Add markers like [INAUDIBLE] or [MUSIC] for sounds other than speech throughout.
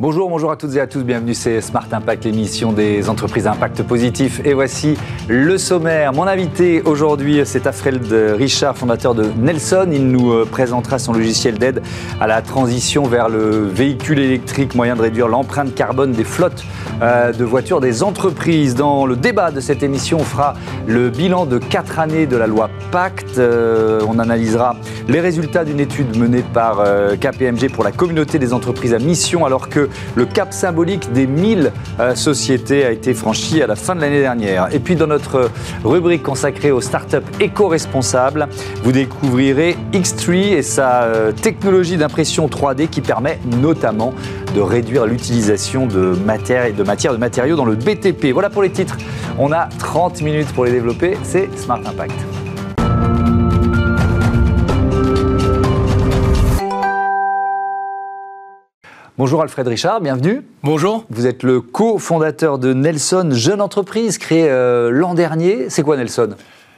Bonjour, bonjour à toutes et à tous, bienvenue, c'est Smart Impact, l'émission des entreprises à impact positif. Et voici le sommaire. Mon invité aujourd'hui, c'est Alfred Richard, fondateur de Nelson. Il nous euh, présentera son logiciel d'aide à la transition vers le véhicule électrique, moyen de réduire l'empreinte carbone des flottes de voitures des entreprises. Dans le débat de cette émission, on fera le bilan de quatre années de la loi Pacte. Euh, on analysera les résultats d'une étude menée par KPMG pour la communauté des entreprises à mission, alors que le cap symbolique des 1000 euh, sociétés a été franchi à la fin de l'année dernière. Et puis dans notre rubrique consacrée aux startups éco-responsables, vous découvrirez X3 et sa euh, technologie d'impression 3D qui permet notamment de réduire l'utilisation de matières et de matières de matériaux dans le BTP. Voilà pour les titres. On a 30 minutes pour les développer. C'est Smart Impact. Bonjour Alfred Richard, bienvenue. Bonjour. Vous êtes le cofondateur de Nelson, jeune entreprise créée euh, l'an dernier. C'est quoi Nelson?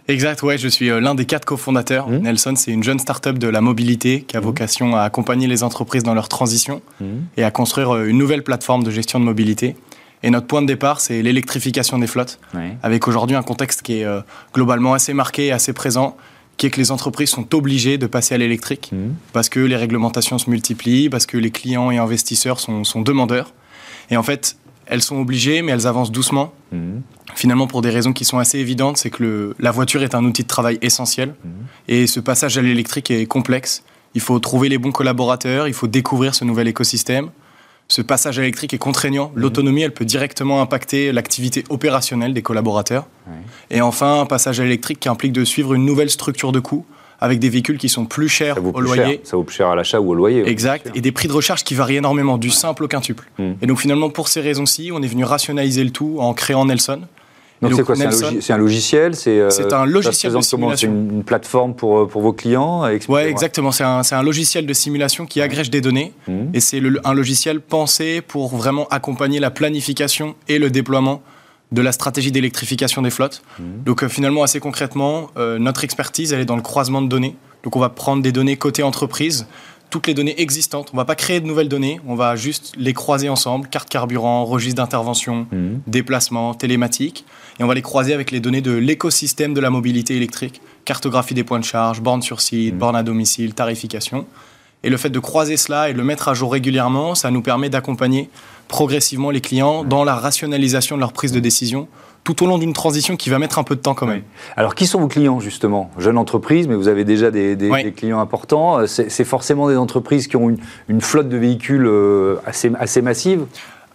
Exact, ouais, je suis euh, l'un des quatre cofondateurs. Mmh. Nelson, c'est une jeune start-up de la mobilité qui a mmh. vocation à accompagner les entreprises dans leur transition mmh. et à construire euh, une nouvelle plateforme de gestion de mobilité. Et notre point de départ, c'est l'électrification des flottes, avec aujourd'hui un contexte qui est globalement assez marqué et assez présent qui est que les entreprises sont obligées de passer à l'électrique mmh. parce que les réglementations se multiplient, parce que les clients et investisseurs sont, demandeurs. Et en fait, elles sont obligées, mais elles avancent doucement. Mmh. Finalement, pour des raisons qui sont assez évidentes, c'est que la voiture est un outil de travail essentiel. Mmh. Et ce passage à l'électrique est complexe. Il faut trouver les bons collaborateurs, il faut découvrir ce nouvel écosystème ce passage électrique est contraignant. Mhm. L'autonomie, elle peut directement impacter l'activité opérationnelle des collaborateurs. Et enfin, un passage électrique qui implique de suivre une nouvelle structure de coût avec des véhicules qui sont plus chers au loyer. Ça vaut plus cher à l'achat ou au loyer. Exact. Et des prix de recharge qui varient énormément, du simple au quintuple. Mhm. Et donc finalement, pour ces raisons-ci, on est venu rationaliser le tout en créant Nelson, donc c'est quoi C'est un, logiciel euh, C'est un logiciel de simulation. Une, plateforme pour, euh, pour vos clients Oui, exactement. C'est un, un, logiciel de simulation qui agrège des données. Mmh. Et c'est un logiciel pensé pour vraiment accompagner la planification et le déploiement de la stratégie d'électrification des flottes. Mmh. Donc euh, finalement, assez concrètement, notre expertise, elle est dans le croisement de données. Donc on va prendre des données côté entreprise, toutes les données existantes. On ne va pas créer de nouvelles données, on va juste les croiser ensemble, carte carburant, registre d'intervention, mmh. déplacement, télématique et on va les croiser avec les données de l'écosystème de la mobilité électrique, cartographie des points de charge, bornes sur site, mmh. bornes à domicile, tarification. Et le fait de croiser cela et de le mettre à jour régulièrement, ça nous permet d'accompagner progressivement les clients dans la rationalisation de leur prise de décision tout au long d'une transition qui va mettre un peu de temps quand même. Alors, qui sont vos clients justement? Jeune entreprise, mais vous avez déjà des, clients importants. C'est forcément des entreprises qui ont une, flotte de véhicules euh, assez, assez massive?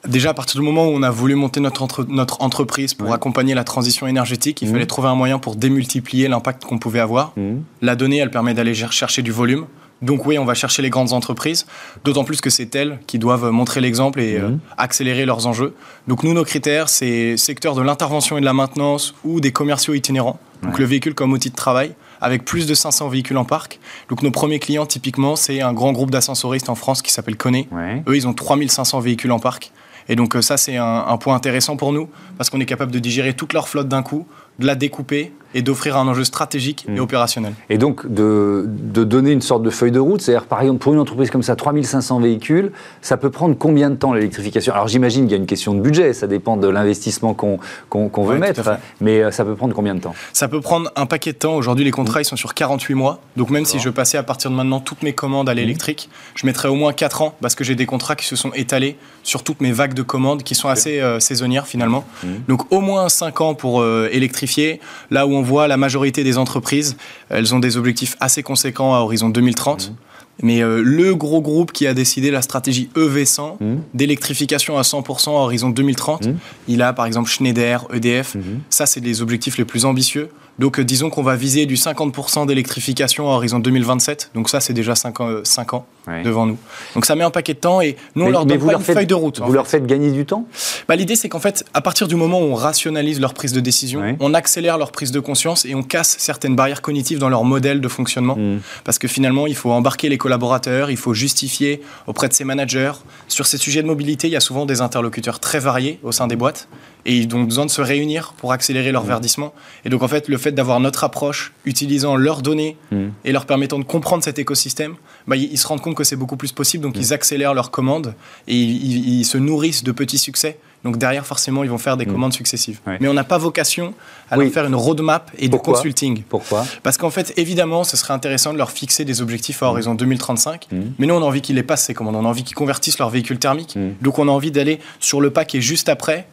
Déjà, à partir du moment où on a voulu monter notre, notre entreprise pour accompagner la transition énergétique, il mmh. fallait trouver un moyen pour démultiplier l'impact qu'on pouvait avoir. Mmh. La donnée, elle permet d'aller chercher du volume. Donc oui, on va chercher les grandes entreprises, d'autant plus que c'est elles qui doivent montrer l'exemple et euh, mmh. accélérer leurs enjeux. Donc nous, nos critères, c'est secteur de l'intervention et de la maintenance ou des commerciaux itinérants, donc le véhicule comme outil de travail, avec plus de 500 véhicules en parc. Donc nos premiers clients, typiquement, c'est un grand groupe d'ascensoristes en France qui s'appelle Coné. Eux, ils ont 3500 véhicules en parc. Et donc euh, ça, c'est un, point intéressant pour nous, parce qu'on est capable de digérer toute leur flotte d'un coup, de la découper et d'offrir un enjeu stratégique et hmm. opérationnel. Et donc de, donner une sorte de feuille de route, c'est-à-dire par exemple pour une entreprise comme ça, 3500 véhicules, ça peut prendre combien de temps l'électrification? Alors j'imagine qu'il y a une question de budget, ça dépend de l'investissement qu'on veut mettre, mais euh, ça peut prendre combien de temps? Ça peut prendre un paquet de temps. Aujourd'hui les contrats ils sont sur 48 mois, donc même si je passais à partir de maintenant toutes mes commandes à hmm. l'électrique, je mettrais au moins 4 ans parce que j'ai des contrats qui se sont étalés sur toutes mes vagues de commandes qui sont assez euh, saisonnières finalement. Hmm. Donc au moins 5 ans pour euh, électrifier Là où on voit la majorité des entreprises, elles ont des objectifs assez conséquents à horizon 2030. Mmh. Mais euh, le gros groupe qui a décidé la stratégie EV100 mmh. d'électrification à 100% à horizon 2030, mmh. il a par exemple Schneider, EDF. Ça, c'est les objectifs les plus ambitieux. Donc euh, disons qu'on va viser du 50% d'électrification à horizon 2027. Donc ça, c'est déjà 5 ans, 5 ans devant nous. Donc ça met un paquet de temps et nous, on leur donne pas une feuille de route. Vous leur faites gagner du temps? Bah, L'idée, c'est qu'en fait, à partir du moment où on rationalise leur prise de décision, on accélère leur prise de conscience et on casse certaines barrières cognitives dans leur modèle de fonctionnement. Hmm. Parce que finalement, il faut embarquer les collaborateurs, il faut justifier auprès de ses managers. Sur ces sujets de mobilité, il y a souvent des interlocuteurs très variés au sein des boîtes. et ils ont besoin de se réunir pour accélérer leur mmh. verdissement. Et donc en fait, le fait d'avoir notre approche, utilisant leurs données mmh. et leur permettant de comprendre cet écosystème, bah, ils, se rendent compte que c'est beaucoup plus possible, donc mmh. ils accélèrent leurs commandes et ils, se nourrissent de petits succès. Donc derrière, forcément, ils vont faire des commandes successives. Mais on n'a pas vocation à leur faire une roadmap et du consulting. Pourquoi Parce qu'en fait, évidemment, ce serait intéressant de leur fixer des objectifs à horizon 2035. Mais nous, on a envie qu'ils les passent ces commandes. On a envie qu'ils convertissent leur véhicule thermique. Donc on a envie d'aller sur le pas qui est juste après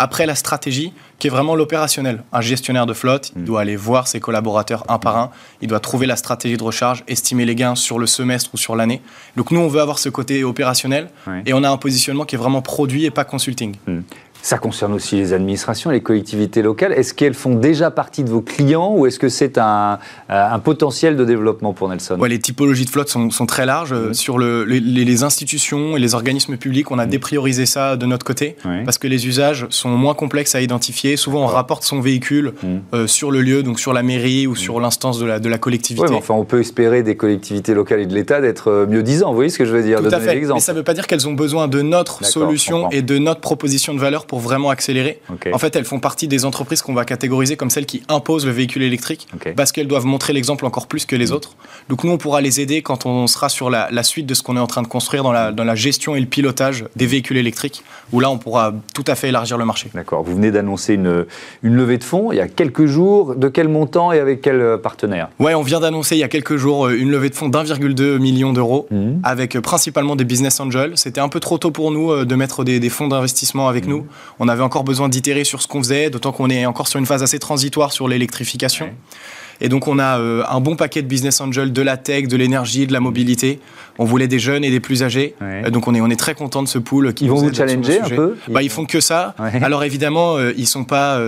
après la stratégie, qui est vraiment l'opérationnel. Un gestionnaire de flotte, il mm. doit aller voir ses collaborateurs un par un, il doit trouver la stratégie de recharge, estimer les gains sur le semestre ou sur l'année. Donc nous, on veut avoir ce côté opérationnel et on a un positionnement qui est vraiment produit et pas consulting. Mm. Ça concerne aussi les administrations, les collectivités locales. Est-ce qu'elles font déjà partie de vos clients ou est-ce que c'est un, un, potentiel de développement pour Nelson? Ouais, Les typologies de flotte sont, sont très larges. Mmh. Sur le, les, institutions et les organismes publics, on a mmh. dépriorisé ça de notre côté parce que les usages sont moins complexes à identifier. Souvent, on rapporte son véhicule mmh. euh, sur le lieu, donc sur la mairie ou sur l'instance de la, de la collectivité. Ouais, enfin, on peut espérer des collectivités locales et de l'État d'être euh, mieux disant. Vous voyez ce que je veux dire? Tout à fait. Mais ça ne veut pas dire qu'elles ont besoin de notre solution et de notre proposition de valeur pour vraiment accélérer. En fait, elles font partie des entreprises qu'on va catégoriser comme celles qui imposent le véhicule électrique parce qu'elles doivent montrer l'exemple encore plus que les mm. autres. Donc nous, on pourra les aider quand on sera sur la, suite de ce qu'on est en train de construire dans la, dans la gestion et le pilotage des véhicules électriques, où là, on pourra tout à fait élargir le marché. D'accord. Vous venez d'annoncer une, une levée de fonds il y a quelques jours. De quel montant et avec quel euh, partenaire? Ouais, on vient d'annoncer il y a quelques jours euh, une levée de fonds d'1,2 million d'euros mm. avec euh, principalement des business angels. C'était un peu trop tôt pour nous de mettre des, fonds d'investissement avec mm. nous. On avait encore besoin d'itérer sur ce qu'on faisait, d'autant qu'on est encore sur une phase assez transitoire sur l'électrification. Et donc, on a euh, un bon paquet de business angels, de la tech, de l'énergie, de la mobilité. On voulait des jeunes et des plus âgés. Euh, donc, on est, on est très content de ce pool. Qui ils vont vous challenger un peu bah, Ils font que ça. Alors, évidemment, euh, ils sont pas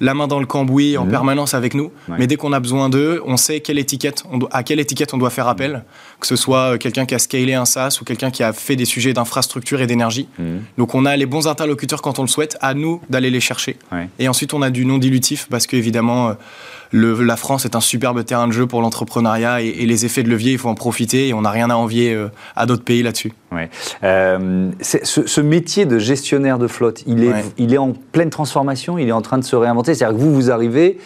la main dans le cambouis en mmh. permanence avec nous. Mais dès qu'on a besoin d'eux, on sait quelle étiquette on à quelle étiquette on doit faire appel. Que ce soit quelqu'un qui a scalé un SaaS ou quelqu'un qui a fait des sujets d'infrastructure et d'énergie. Mmh. Donc, on a les bons interlocuteurs quand on le souhaite. À nous d'aller les chercher. Et ensuite, on a du non dilutif parce qu'évidemment, la France est un superbe terrain de jeu pour l'entrepreneuriat et, les effets de levier, il faut en profiter et on n'a rien à envier euh, à d'autres pays là-dessus. Ouais. Euh, ce, métier de gestionnaire de flotte, il est, il est en pleine transformation, il est en train de se réinventer. C'est-à-dire que vous, vous arrivez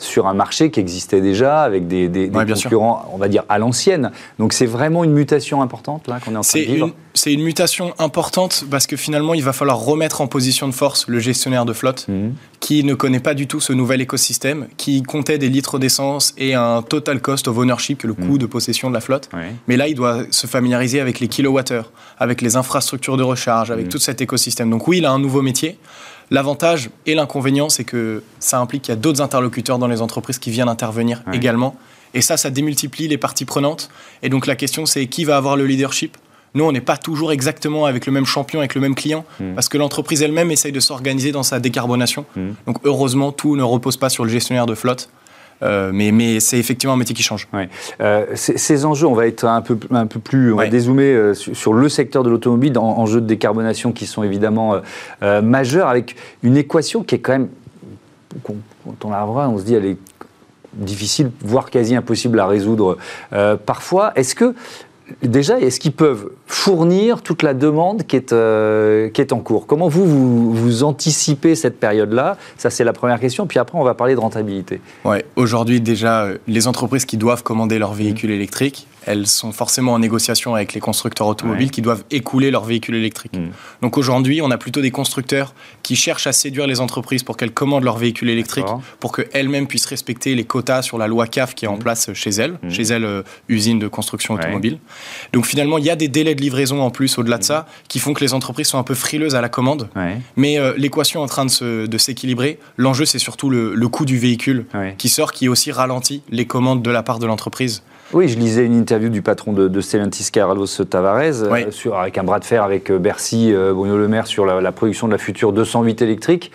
sur un marché qui existait déjà avec des, des, concurrents, on va dire, à l'ancienne. Donc c'est vraiment une mutation importante là qu'on est en train de vivre. C'est une mutation importante parce que finalement il va falloir remettre en position de force le gestionnaire de flotte mhm. qui ne connaît pas du tout ce nouvel écosystème, qui comptait des litres d'essence et un total cost of ownership, le coût mhm. de possession de la flotte. Mais là il doit se familiariser avec les kilowattheures, avec les infrastructures de recharge, avec mhm. tout cet écosystème. Donc oui, il a un nouveau métier. L'avantage et l'inconvénient, c'est que ça implique qu'il y a d'autres interlocuteurs dans les entreprises qui viennent intervenir également. Et ça, ça démultiplie les parties prenantes. Et donc la question, c'est qui va avoir le leadership? Nous, on n'est pas toujours exactement avec le même champion, avec le même client, mmh. parce que l'entreprise elle-même essaye de s'organiser dans sa décarbonation. Mmh. Donc, heureusement, tout ne repose pas sur le gestionnaire de flotte. Euh, mais, mais c'est effectivement un métier qui change. Euh, ces enjeux, on va être un peu, un peu plus, on va dézoomer euh, sur, le secteur de l'automobile, en enjeux de décarbonation qui sont évidemment majeurs, avec une équation qui est quand même, quand on la revoit, on se dit, elle est difficile, voire quasi impossible à résoudre parfois. Est-ce que déjà, est-ce qu'ils peuvent fournir toute la demande qui est, euh, qui est en cours? Comment vous, vous, anticipez cette période-là? Ça, c'est la première question. Puis après, on va parler de rentabilité. Ouais, Aujourd'hui, déjà, euh, les entreprises qui doivent commander leurs véhicules électriques, elles sont forcément en négociation avec les constructeurs automobiles qui doivent écouler leurs véhicules électriques. Mm. Donc aujourd'hui, on a plutôt des constructeurs qui cherchent à séduire les entreprises pour qu'elles commandent leurs véhicules électriques, pour qu'elles-mêmes puissent respecter les quotas sur la loi CAF qui est en mm. place chez elles, mm. chez elles, euh, usines de construction automobile. Donc finalement, il y a des délais de livraison en plus au-delà de ça qui font que les entreprises sont un peu frileuses à la commande. Mais euh, l'équation est en train de, s'équilibrer. L'enjeu, c'est surtout le, coût du véhicule qui sort, qui aussi ralentit les commandes de la part de l'entreprise. Oui, je lisais une interview du patron de, de Stellantis, Carlos Tavares, euh, sur, avec un bras de fer avec euh, Bercy, euh, Bruno Le Maire, sur la, production de la future 208 électrique.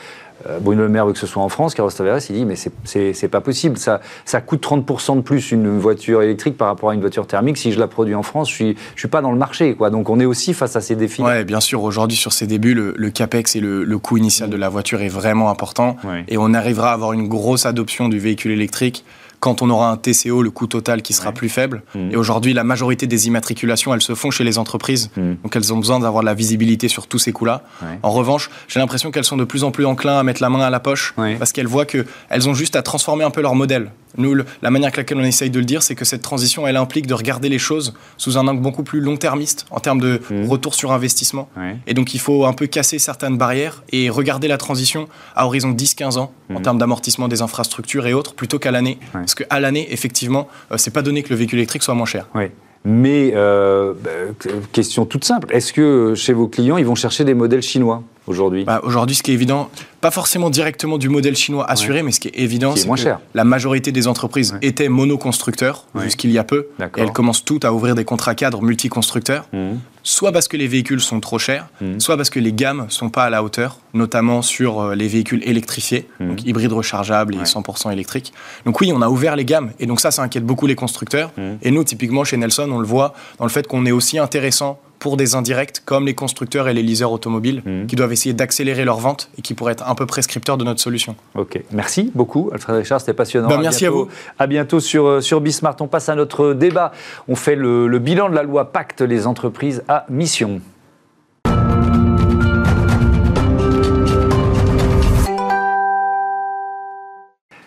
Bruno Le Maire veut que ce soit en France, Carlos Tavares, il dit mais c'est pas possible, ça, ça coûte 30% de plus une voiture électrique par rapport à une voiture thermique. Si je la produis en France, je suis, je suis pas dans le marché. Quoi. Donc on est aussi face à ces défis. Oui, bien sûr, aujourd'hui sur ces débuts, le, CAPEX et le, coût initial de la voiture est vraiment important. Et on arrivera à avoir une grosse adoption du véhicule électrique quand on aura un TCO, le coût total qui sera plus faible. Mmh. Et aujourd'hui, la majorité des immatriculations, elles se font chez les entreprises. Mmh. Donc elles ont besoin d'avoir de la visibilité sur tous ces coûts-là. En revanche, j'ai l'impression qu'elles sont de plus en plus enclins à mettre la main à la poche parce qu'elles voient qu'elles ont juste à transformer un peu leur modèle. Nous, la manière avec laquelle on essaye de le dire, c'est que cette transition, elle implique de regarder les choses sous un angle beaucoup plus long-termiste en termes de mmh. retour sur investissement. Et donc, il faut un peu casser certaines barrières et regarder la transition à horizon 10-15 ans en mmh. termes d'amortissement des infrastructures et autres, plutôt qu'à l'année. Parce qu'à l'année, effectivement, euh, c'est pas donné que le véhicule électrique soit moins cher. Mais euh, bah, question toute simple, est-ce que chez vos clients, ils vont chercher des modèles chinois? Aujourd'hui bah, Aujourd'hui, ce qui est évident, pas forcément directement du modèle chinois assuré, mais ce qui est évident, c'est que la majorité des entreprises étaient monoconstructeurs jusqu'il y a peu. Et elles commencent toutes à ouvrir des contrats cadres multiconstructeurs, mmh. soit parce que les véhicules sont trop chers, mmh. soit parce que les gammes sont pas à la hauteur, notamment sur euh, les véhicules électrifiés, mmh. donc hybrides rechargeables et 100% électriques. Donc oui, on a ouvert les gammes, et donc ça, ça inquiète beaucoup les constructeurs. Et nous, typiquement chez Nelson, on le voit dans le fait qu'on est aussi intéressant pour des indirects comme les constructeurs et les leasers automobiles mhm. qui doivent essayer d'accélérer leur vente et qui pourraient être un peu prescripteurs de notre solution. Ok, merci beaucoup Alfred Richard, c'était passionnant. Ben, merci à, vous. À bientôt sur, euh, sur Bismart. On passe à notre débat. On fait le bilan de la loi Pacte les entreprises à mission.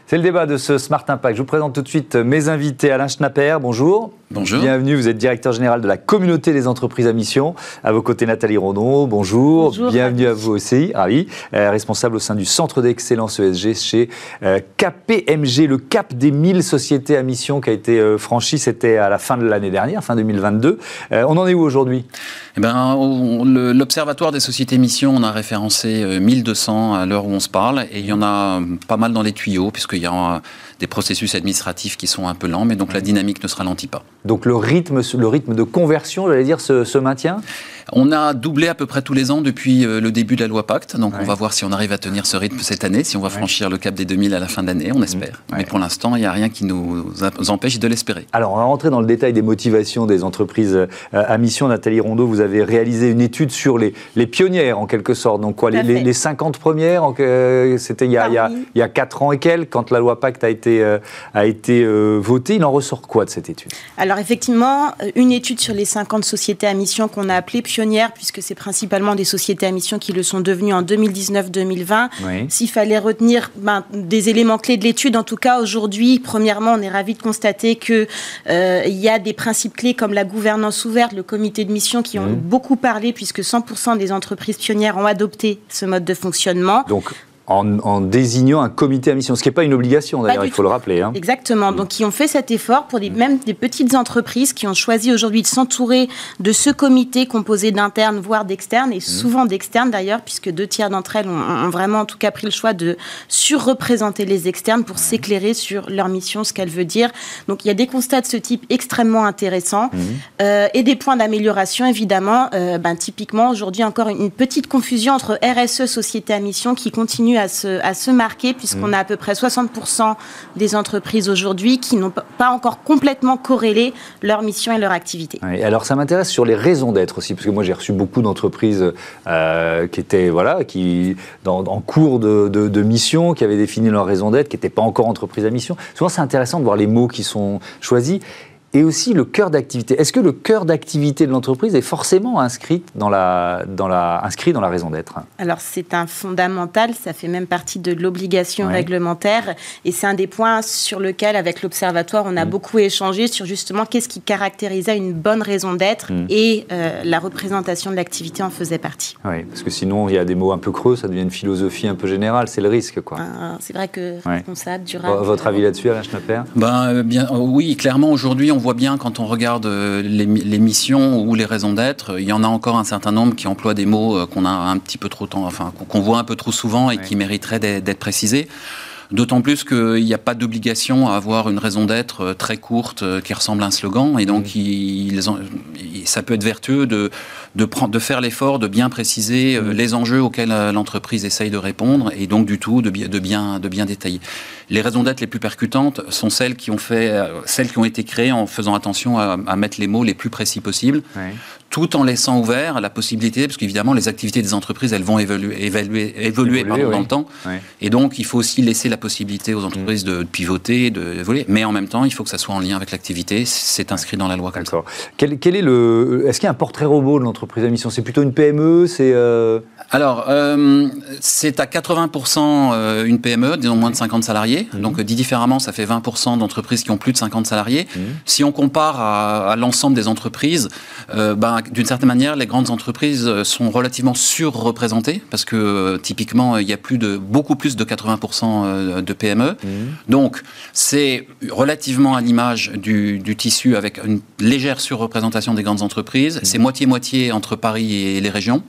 C'est le débat de ce Smart Impact. Je vous présente tout de suite mes invités. Alain Schnapper, bonjour. Bonjour. Bienvenue, vous êtes directeur général de la communauté des entreprises à mission. À vos côtés, Nathalie Rondon, bonjour. Bienvenue à vous aussi, ravi. Euh, responsable au sein du Centre d'excellence ESG chez euh, KPMG, le cap des 1000 sociétés à mission qui a été euh, franchi, c'était à la fin de l'année dernière, fin 2022. on en est où aujourd'hui? Eh ben, L'Observatoire des sociétés à mission, on a référencé 1200 à l'heure où on se parle, et il y en a pas mal dans les tuyaux, puisque il y a des processus administratifs qui sont un peu lents, mais donc la dynamique ne se ralentit pas. Donc le rythme, le rythme de conversion, j'allais dire, se, se maintient? On a doublé à peu près tous les ans depuis euh, le début de la loi Pacte. Donc on va voir si on arrive à tenir ce rythme cette année, si on va franchir le cap des 2000 à la fin d'année, on espère. Mais pour l'instant, il n'y a rien qui nous empêche de l'espérer. Alors on va rentrer dans le détail des motivations des entreprises euh, à mission. Nathalie Rondeau, vous avez réalisé une étude sur les, les pionnières en quelque sorte. Donc quoi, les, les, 50 premières, c'était il, y a, il, y a, 4 ans et quelques, quand la loi Pacte a été, euh, a été votée. Il en ressort quoi de cette étude? Alors effectivement, une étude sur les 50 sociétés à mission qu'on a appelées pionnières puisque c'est principalement des sociétés à mission qui le sont devenues en 2019-2020. S'il fallait retenir ben, des éléments clés de l'étude, en tout cas aujourd'hui, premièrement, on est ravi de constater qu'il euh, y a des principes clés comme la gouvernance ouverte, le comité de mission qui ont beaucoup parlé, puisque 100% des entreprises pionnières ont adopté ce mode de fonctionnement. Donc en, désignant un comité à mission, ce qui n'est pas une obligation d'ailleurs, il faut le rappeler. Hein. Exactement, donc qui ont fait cet effort pour des, même des petites entreprises qui ont choisi aujourd'hui de s'entourer de ce comité composé d'internes, voire d'externes, et mmh. souvent d'externes d'ailleurs, puisque deux tiers d'entre elles ont, vraiment en tout cas pris le choix de surreprésenter les externes pour s'éclairer sur leur mission, ce qu'elle veut dire. Donc il y a des constats de ce type extrêmement intéressants mmh. euh, et des points d'amélioration évidemment. Euh, ben, typiquement aujourd'hui encore une petite confusion entre RSE, société à mission, qui continue à se, à se marquer, puisqu'on mm. a à peu près 60% des entreprises aujourd'hui qui n'ont pas encore complètement corrélé leur mission et leur activité. alors ça m'intéresse sur les raisons d'être aussi, parce que moi j'ai reçu beaucoup d'entreprises euh, qui étaient voilà, qui, dans, en cours de, de, mission, qui avaient défini leur raison d'être, qui n'étaient pas encore entreprises à mission. Souvent c'est intéressant de voir les mots qui sont choisis et aussi le cœur d'activité. Est-ce que le cœur d'activité de l'entreprise est forcément inscrit dans la, dans la, inscrit dans la raison d'être? Alors c'est un fondamental, ça fait même partie de l'obligation réglementaire et c'est un des points sur lequel avec l'Observatoire on a mm. beaucoup échangé sur justement qu'est-ce qui caractérisait une bonne raison d'être mm. et euh, la représentation de l'activité en faisait partie. Oui, parce que sinon il y a des mots un peu creux, ça devient une philosophie un peu générale, c'est le risque quoi. Ah, c'est vrai que responsable, durable. Votre avis là-dessus Alain Schnapper ben, euh, bien, Oui, clairement aujourd'hui on on voit bien quand on regarde euh, les, missions ou les raisons d'être, il y en a encore un certain nombre qui emploient des mots euh, qu'on a un petit peu trop enfin qu'on voit un peu trop souvent et qui mériteraient d'être précisés. D'autant plus qu'il n'y a pas d'obligation à avoir une raison d'être euh, très courte qui ressemble à un slogan. Et donc, ça peut être vertueux de, de, prendre, de faire l'effort de bien préciser les enjeux auxquels l'entreprise essaye de répondre et donc, du tout, de, de, bien, de bien détailler. Les raisons d'être les plus percutantes sont celles qui ont fait, celles qui ont été créées en faisant attention à, mettre les mots les plus précis possibles. Tout en laissant ouvert la possibilité, parce qu'évidemment, les activités des entreprises, elles vont évoluer, évoluer, évoluer, dans le temps. Et donc, il faut aussi laisser la possibilité aux entreprises de pivoter, d'évoluer. Mais en même temps, il faut que ça soit en lien avec l'activité. C'est inscrit dans la loi comme ça. Quel, quel est le. Est-ce qu'il y a un portrait robot de l'entreprise à mission? C'est plutôt une PME C'est. Euh, alors, euh, c'est à 80% euh, une PME, disons moins de 50 salariés. Mhm. Donc, dit différemment, ça fait 20% d'entreprises qui ont plus de 50 salariés. Si on compare à, l'ensemble des entreprises, euh, ben, d'une certaine manière, les grandes entreprises sont relativement surreprésentées parce que typiquement, il y a plus de, beaucoup plus de 80% de PME. Mhm. Donc, c'est relativement à l'image du, tissu avec une légère surreprésentation des grandes entreprises. C'est moitié-moitié entre Paris et les régions.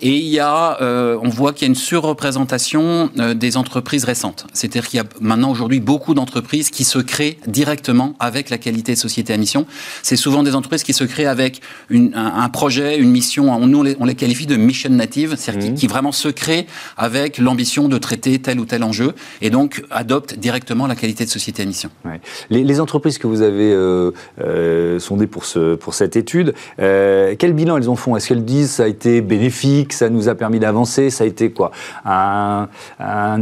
Et il y a, euh, on voit qu'il y a une surreprésentation euh, des entreprises récentes. C'est-à-dire qu'il y a maintenant aujourd'hui beaucoup d'entreprises qui se créent directement avec la qualité de société à mission. C'est souvent des entreprises qui se créent avec un, projet, une mission. On, nous, on les, qualifie de mission native, c'est-à-dire qui, mmh. vraiment se créent avec l'ambition de traiter tel ou tel enjeu et donc adoptent directement la qualité de société à mission. Les, entreprises que vous avez euh, sondées pour, ce, pour cette étude, quel bilan elles en font? Est-ce qu'elles disent ça a été bénéfique, ça nous a permis d'avancer Ça a été quoi? Un,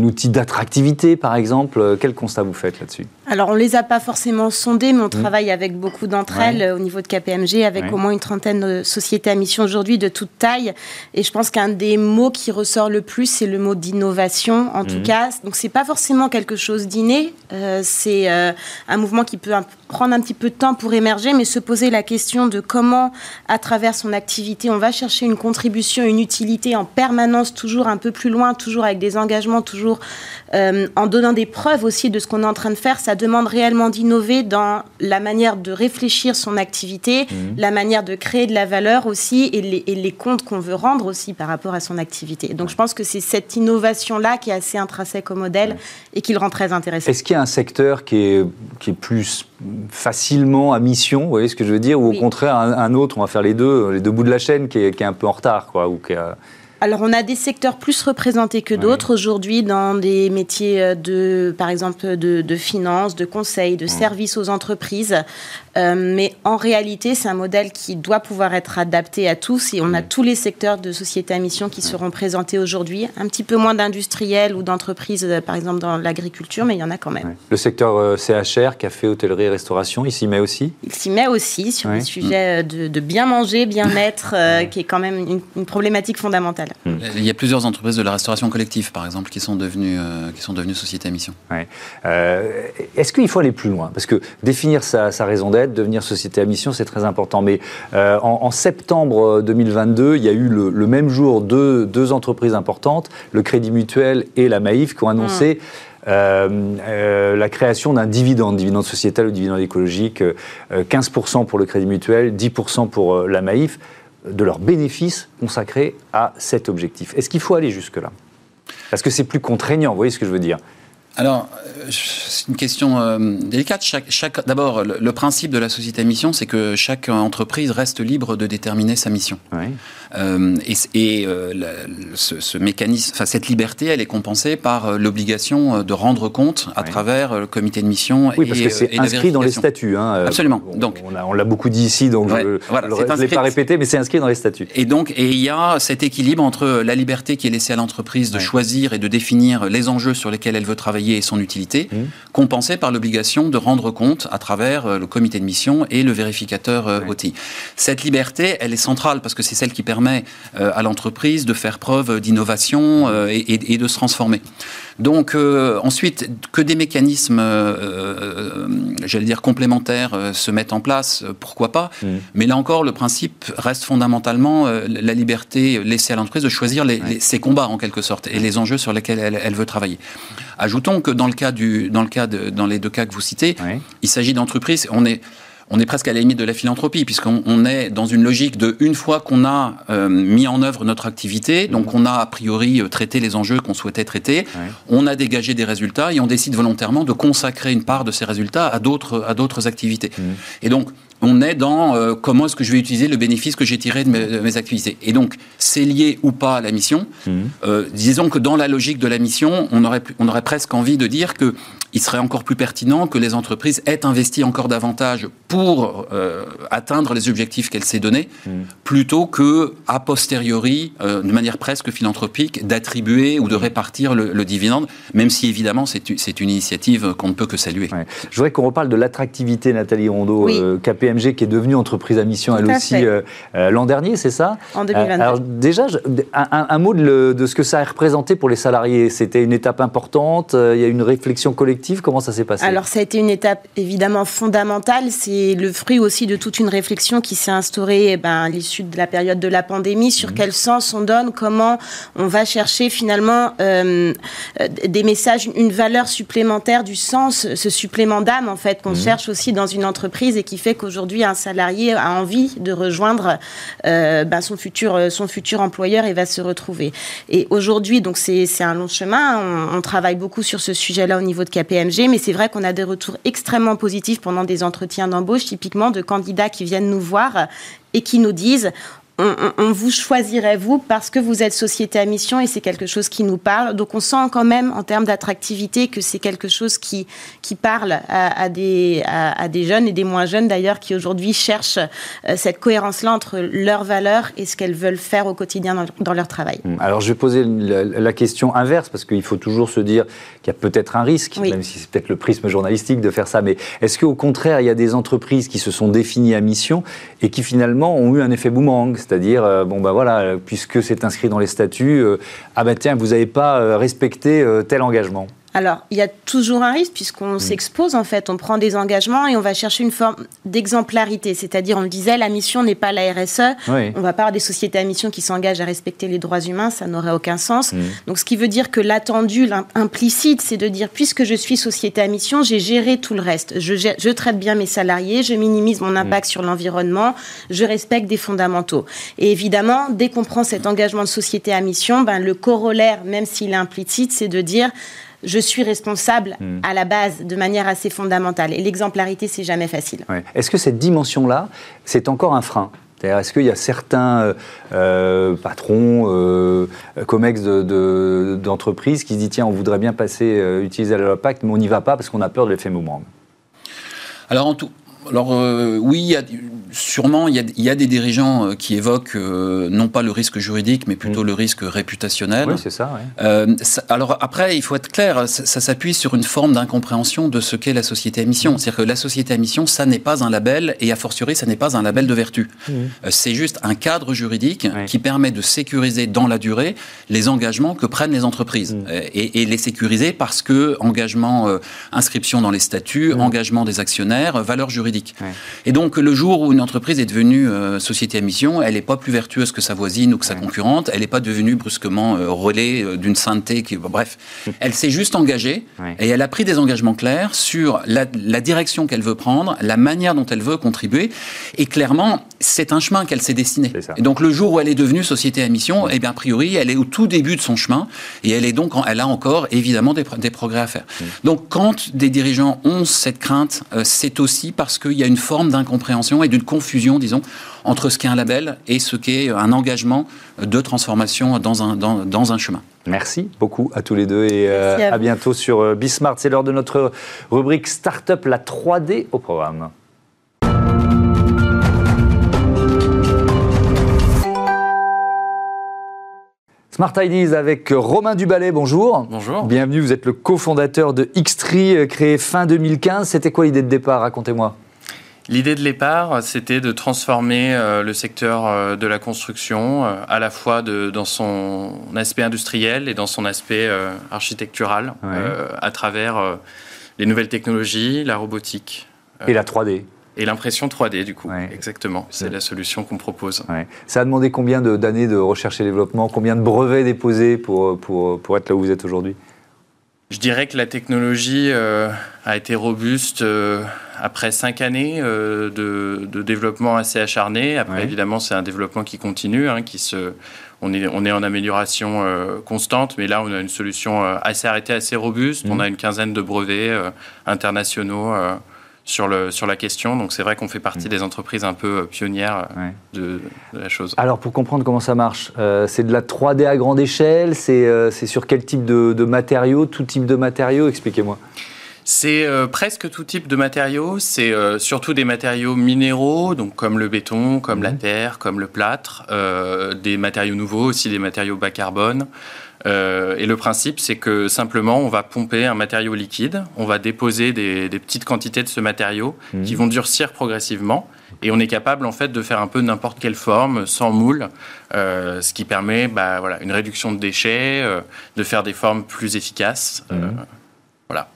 outil d'attractivité, par exemple Quel constat vous faites là-dessus? Alors, on ne les a pas forcément sondées, mais on mmh. travaille avec beaucoup d'entre elles euh, au niveau de KPMG, avec au moins une trentaine de sociétés à mission aujourd'hui de toute taille. Et je pense qu'un des mots qui ressort le plus, c'est le mot d'innovation, en tout mmh. cas. Donc, c'est pas forcément quelque chose d'inné. Euh, c'est euh, un mouvement qui peut prendre un petit peu de temps pour émerger, mais se poser la question de comment, à travers son activité, on va chercher une contribution, une utilité en permanence, toujours un peu plus loin, toujours avec des engagements, toujours en donnant des preuves aussi de ce qu'on est en train de faire. Ça demande réellement d'innover dans la manière de réfléchir son activité, mhm. la manière de créer de la valeur aussi et les, comptes qu'on veut rendre aussi par rapport à son activité. Donc je pense que c'est cette innovation-là qui est assez intrinsèque au modèle et qui le rend très intéressant. Est-ce qu'il y a un secteur qui est, qui est plus facilement à mission, vous voyez ce que je veux dire, ou au contraire un, autre, on va faire les deux, les deux bouts de la chaîne qui est, qui est un peu en retard, quoi, ou qui a... Alors, on a des secteurs plus représentés que d'autres. Aujourd'hui dans des métiers euh, de, par exemple, de, de finance, de conseil, de services aux entreprises. Euh, mais en réalité, c'est un modèle qui doit pouvoir être adapté à tous et on a tous les secteurs de société à mission qui seront présentés aujourd'hui. Un petit peu moins d'industriels ou d'entreprises, euh, par exemple dans l'agriculture, mais il y en a quand même. Le secteur CHR, café, hôtellerie, restauration, il s'y met aussi? Il s'y met aussi sur les sujets de, de, bien manger, bien-être, [LAUGHS] qui est quand même une, une problématique fondamentale. Hmm. Il y a plusieurs entreprises de la restauration collective, par exemple, qui sont devenues, euh, qui sont devenues sociétés à mission. Euh, est-ce qu'il faut aller plus loin? Parce que définir sa, raison d'être, devenir société à mission, c'est très important. Mais euh, en, septembre 2022, il y a eu le, même jour deux, deux, entreprises importantes, le Crédit Mutuel et la Maïf, qui ont annoncé... Hmm. la création d'un dividende, dividende sociétal ou dividende écologique, 15% pour le Crédit Mutuel, 10% pour la Maïf de leurs bénéfices consacrés à cet objectif. Est-ce qu'il faut aller jusque-là? Parce que c'est plus contraignant, vous voyez ce que je veux dire? Alors, euh, c'est une question euh, délicate. Chaque, D'abord, le, principe de la société à mission, c'est que chaque entreprise reste libre de déterminer sa mission. Euh, et, ce, mécanisme, enfin, cette liberté, elle est compensée par l'obligation de rendre compte à travers le comité de mission. Oui, parce que c'est inscrit dans les statuts. Hein, Absolument. Donc, on, l'a beaucoup dit ici, donc je ne l'ai pas répété, mais c'est inscrit dans les statuts. Et donc, et il y a cet équilibre entre la liberté qui est laissée à l'entreprise de choisir et de définir les enjeux sur lesquels elle veut travailler et son utilité, mmh. compensée par l'obligation de rendre compte à travers euh, le comité de mission et le vérificateur euh, OTI. Cette liberté, elle est centrale parce que c'est celle qui permet euh, à l'entreprise de faire preuve d'innovation et, de se transformer. Donc ensuite, que des mécanismes, j'allais dire complémentaires, se mettent en place, pourquoi pas. Mmh. Mais là encore, le principe reste fondamentalement la liberté laissée à l'entreprise de choisir ses combats en quelque sorte et les enjeux sur lesquels elle, elle veut travailler. Ajoutons que dans le cas du, dans le cas de, dans les deux cas que vous citez, il s'agit d'entreprises. On est on est presque à la limite de la philanthropie, puisqu'on est dans une logique de une fois qu'on a euh, mis en œuvre notre activité, donc mhm. on a a priori euh, traité les enjeux qu'on souhaitait traiter, on a dégagé des résultats et on décide volontairement de consacrer une part de ces résultats à d'autres à d'autres activités. Mhm. Et donc on est dans euh, comment est-ce que je vais utiliser le bénéfice que j'ai tiré de mes, activités. Et donc, c'est lié ou pas à la mission. Mhm. disons que dans la logique de la mission, on aurait, on aurait presque envie de dire que il serait encore plus pertinent que les entreprises aient investi encore davantage pour euh, atteindre les objectifs qu'elles s'est donnés, mm. plutôt que a posteriori, euh, de manière presque philanthropique, d'attribuer ou de répartir le, dividende, même si évidemment c'est une initiative qu'on ne peut que saluer. Je voudrais qu'on reparle de l'attractivité, Nathalie Rondeau, euh, KPMG qui est devenue entreprise à mission elle aussi l'an dernier, c'est ça? En 2022. alors déjà, un, mot de, de, ce que ça a représenté pour les salariés. C'était une étape importante, il y a une réflexion collective Comment ça s'est passé? Alors, ça a été une étape évidemment fondamentale. C'est le fruit aussi de toute une réflexion qui s'est instaurée eh ben, à l'issue de la période de la pandémie sur mmh. quel sens on donne, comment on va chercher finalement euh, euh, des messages, une valeur supplémentaire du sens, ce supplément d'âme en fait qu'on mmh. cherche aussi dans une entreprise et qui fait qu'aujourd'hui un salarié a envie de rejoindre euh, ben, son futur son futur employeur et va se retrouver. Et aujourd'hui, donc c'est un long chemin. On, on travaille beaucoup sur ce sujet-là au niveau de KPI mais c'est vrai qu'on a des retours extrêmement positifs pendant des entretiens d'embauche, typiquement de candidats qui viennent nous voir et qui nous disent on, vous choisirait, vous, parce que vous êtes société à mission et c'est quelque chose qui nous parle. Donc on sent quand même, en termes d'attractivité, que c'est quelque chose qui, qui parle à, des, à, des jeunes et des moins jeunes d'ailleurs, qui aujourd'hui cherchent euh, cette cohérence-là entre leurs valeurs et ce qu'elles veulent faire au quotidien dans, leur travail. Hum, alors je vais poser la, question inverse, parce qu'il faut toujours se dire qu'il y a peut-être un risque, même si c'est peut-être le prisme journalistique de faire ça, mais est-ce qu'au contraire, il y a des entreprises qui se sont définies à mission et qui finalement ont eu un effet boomerang c'est-à-dire, euh, bon ben voilà, puisque c'est inscrit dans les statuts, euh, ah ben tiens, vous n'avez pas euh, respecté tel engagement. Alors, il y a toujours un risque puisqu'on s'expose en fait, on prend des engagements et on va chercher une forme d'exemplarité. C'est-à-dire, on le disait, la mission n'est pas la RSE. On ne va pas avoir des sociétés à mission qui s'engagent à respecter les droits humains, ça n'aurait aucun sens. Donc, ce qui veut dire que l'attendu, l'implicite, c'est de dire, puisque je suis société à mission, j'ai géré tout le reste. Je, traite bien mes salariés, je minimise mon impact sur l'environnement, je respecte des fondamentaux. Et évidemment, dès qu'on prend cet engagement de société à mission, ben, le corollaire, même s'il est implicite, c'est de dire je suis responsable hmm. à la base de manière assez fondamentale. Et l'exemplarité, c'est jamais facile. Est-ce que cette dimension-là, c'est encore un frein? Est-ce qu'il y a certains euh, euh, patrons, euh, COMEX d'entreprises qui se disent tiens, on voudrait bien passer, utiliser la loi Pacte, mais on n'y va pas parce qu'on a peur de l'effet mouvement Alors en tout, alors euh, oui, il y a, sûrement il y, a, des dirigeants euh, qui évoquent euh, non pas le risque juridique, mais plutôt mm. le risque réputationnel. Oui, c'est ça, alors après, il faut être clair, ça, s'appuie sur une forme d'incompréhension de ce qu'est la société à mission. Mm. C'est-à-dire que la société à mission, ça n'est pas un label, et a fortiori, ça n'est pas un label de vertu. Mm. c'est juste un cadre juridique qui permet de sécuriser dans la durée les engagements que prennent les entreprises. Et, les sécuriser parce que engagement, inscription dans les statuts, engagement des actionnaires, valeur juridique et donc, le jour où une entreprise est devenue euh, société à mission, elle n'est pas plus vertueuse que sa voisine ou que sa concurrente, elle n'est pas devenue brusquement euh, relais euh, d'une sainteté. Qui, bref, [LAUGHS] elle s'est juste engagée et elle a pris des engagements clairs sur la, direction qu'elle veut prendre, la manière dont elle veut contribuer. Et clairement, c'est un chemin qu'elle s'est dessiné. Et donc, le jour où elle est devenue société à mission, eh bien, a priori, elle est au tout début de son chemin et elle, est donc, elle a encore évidemment des, progrès à faire. Donc, quand des dirigeants ont cette crainte, c'est aussi parce qu'il y a une forme d'incompréhension et d'une confusion, disons, entre ce qu'est un label et ce qu'est un engagement de transformation dans un, dans, un chemin. Merci beaucoup à tous les deux et euh, à, bientôt sur euh, Bismart. C'est l'heure de notre rubrique Startup, la 3D au programme. Smart Ideas avec Romain Duballet, bonjour. Bonjour. Bienvenue, vous êtes le cofondateur de Xtree, euh, créé fin 2015. C'était quoi l'idée de départ Racontez-moi. L'idée de départ, c'était de transformer euh, le secteur euh, de la construction à la fois de, dans son aspect industriel et dans son aspect architectural à travers les nouvelles technologies, la robotique. et la 3D et l'impression 3D, du coup. Exactement. C'est la solution qu'on propose. Ça a demandé combien d'années de, recherche et développement? Combien de brevets déposés pour, pour, pour être là où vous êtes aujourd'hui? Je dirais que la technologie a été robuste après cinq années euh, de, développement assez acharné, après évidemment c'est un développement qui continue, hein, qui se, on est, on est en amélioration euh, constante, mais là on a une solution euh, assez arrêtée, assez robuste. On mhm. a une quinzaine de brevets internationaux sur, le, sur la question. Donc c'est vrai qu'on fait partie mhm. des entreprises un peu pionnières de, la chose. Alors pour comprendre comment ça marche, c'est de la 3D à grande échelle, c'est sur quel type de, de matériaux, tout type de matériaux? Expliquez-moi. c'est euh, presque tout type de matériaux. C'est euh, surtout des matériaux minéraux, donc comme le béton, comme la mhm. terre, comme le plâtre, euh, des matériaux nouveaux aussi, des matériaux bas carbone. Et le principe, c'est que simplement, on va pomper un matériau liquide, on va déposer des, petites quantités de ce matériau mhm. qui vont durcir progressivement. Et on est capable en fait de faire un peu n'importe quelle forme, sans moule, ce qui permet bah, voilà, une réduction de déchets, de faire des formes plus efficaces. Mhm.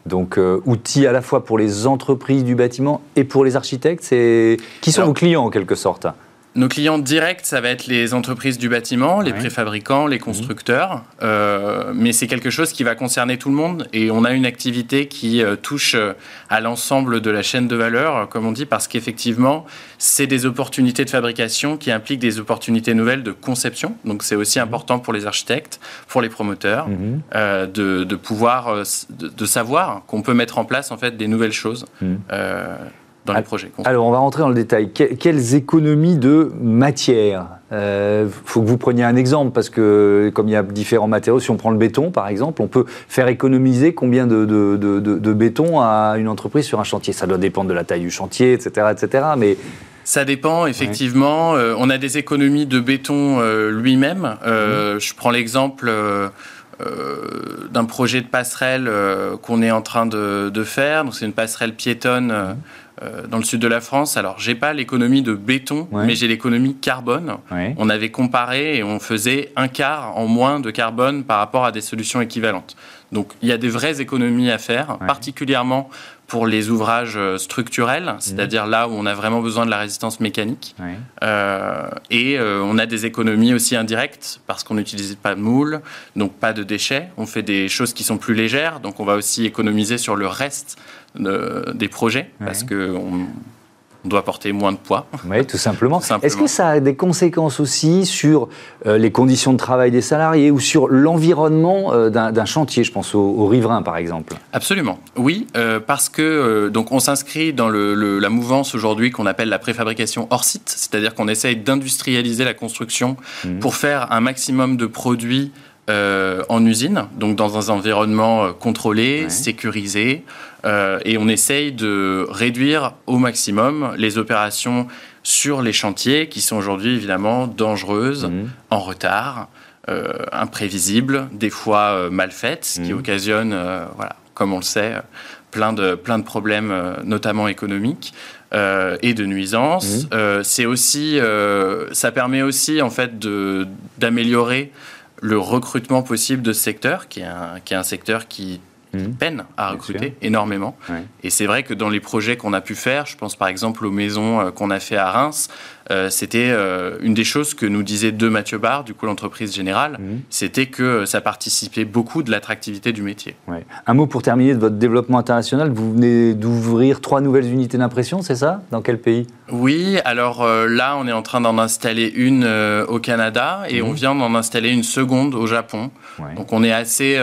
Donc, euh, outils à la fois pour les entreprises du bâtiment et pour les architectes. Qui sont vos clients en quelque sorte? Nos clients directs, ça va être les entreprises du bâtiment, les préfabricants, les constructeurs. Euh, mais c'est quelque chose qui va concerner tout le monde. Et on a une activité qui euh, touche euh, à l'ensemble de la chaîne de valeur, comme on dit, parce qu'effectivement, c'est des opportunités de fabrication qui impliquent des opportunités nouvelles de conception. Donc c'est aussi important pour les architectes, pour les promoteurs, mhm. de, pouvoir, de, savoir qu'on peut mettre en place en fait des nouvelles choses. Dans les projets. Alors, on va rentrer dans le détail. quelles économies de matière? Il euh, faut que vous preniez un exemple, parce que comme il y a différents matériaux, si on prend le béton, par exemple, on peut faire économiser combien de, de, béton à une entreprise sur un chantier Ça doit dépendre de la taille du chantier, etc. etc. mais... Ça dépend, effectivement. Euh, on a des économies de béton euh, lui-même. Mhm. Je prends l'exemple... d'un projet de passerelle qu'on est en train de, faire. Donc c'est une passerelle piétonne mhm. Euh, dans le sud de la France. Alors, j'ai pas l'économie de béton, mais j'ai l'économie carbone. On avait comparé et on faisait un quart en moins de carbone par rapport à des solutions équivalentes. Donc, il y a des vraies économies à faire, particulièrement pour les ouvrages euh, structurels, c'est-à-dire mhm. là où on a vraiment besoin de la résistance mécanique. Euh, et on a des économies aussi indirectes parce qu'on n'utilise pas de moule, donc pas de déchets. On fait des choses qui sont plus légères, donc on va aussi économiser sur le reste des projets parce qu'on on doit porter moins de poids. Oui, tout simplement. [LAUGHS] Est-ce que ça a des conséquences aussi sur euh, les conditions de travail des salariés ou sur l'environnement euh, d'un chantier? Je pense aux, riverains, par exemple. Absolument, oui, euh, parce que donc on s'inscrit dans le, la mouvance aujourd'hui qu'on appelle la préfabrication hors site, c'est-à-dire qu'on essaye d'industrialiser la construction mmh. pour faire un maximum de produits euh, en usine, donc dans un environnement euh, contrôlé, sécurisé, euh, et on essaye de réduire au maximum les opérations sur les chantiers qui sont aujourd'hui évidemment dangereuses, mhm. en retard, imprévisibles, des fois mal faites, ce qui mhm. occasionne, voilà, comme on le sait, plein de, plein de problèmes, notamment économiques. et de nuisances. Mhm. c'est aussi, ça permet aussi en fait d'améliorer le recrutement possible de ce secteur, qui est un, qui est un secteur qui Mmh. peine à recruter énormément. Et c'est vrai que dans les projets qu'on a pu faire, je pense par exemple aux maisons euh, qu'on a fait à Reims, euh, c'était euh, une des choses que nous disait de Mathieu Barre, du coup l'entreprise générale, mmh. c'était que ça participait beaucoup de l'attractivité du métier. Un mot pour terminer de votre développement international, vous venez d'ouvrir trois nouvelles unités d'impression, c'est ça? Dans quel pays? Oui, alors là on est en train d'en installer une au Canada et mmh. on vient d'en installer une seconde au Japon. Donc on est assez,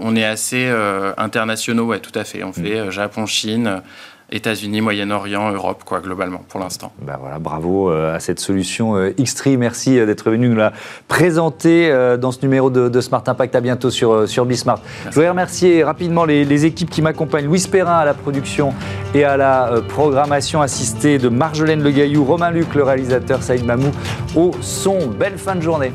on est assez euh, internationaux, ouais, tout à fait. On fait euh, Japon, Chine. États-Unis, Moyen-Orient, Europe, quoi, globalement, pour l'instant. Ben voilà, bravo euh, à cette solution Xtree. Merci d'être venu nous la présenter dans ce numéro de, Smart Impact. À bientôt sur, sur Bismart. Je voudrais remercier rapidement les, équipes qui m'accompagnent. Louis Perrin à la production et à la programmation assistée de Marjolaine Le Gaillou, Romain Luc, le réalisateur, Saïd Mamou au son. Belle fin de journée.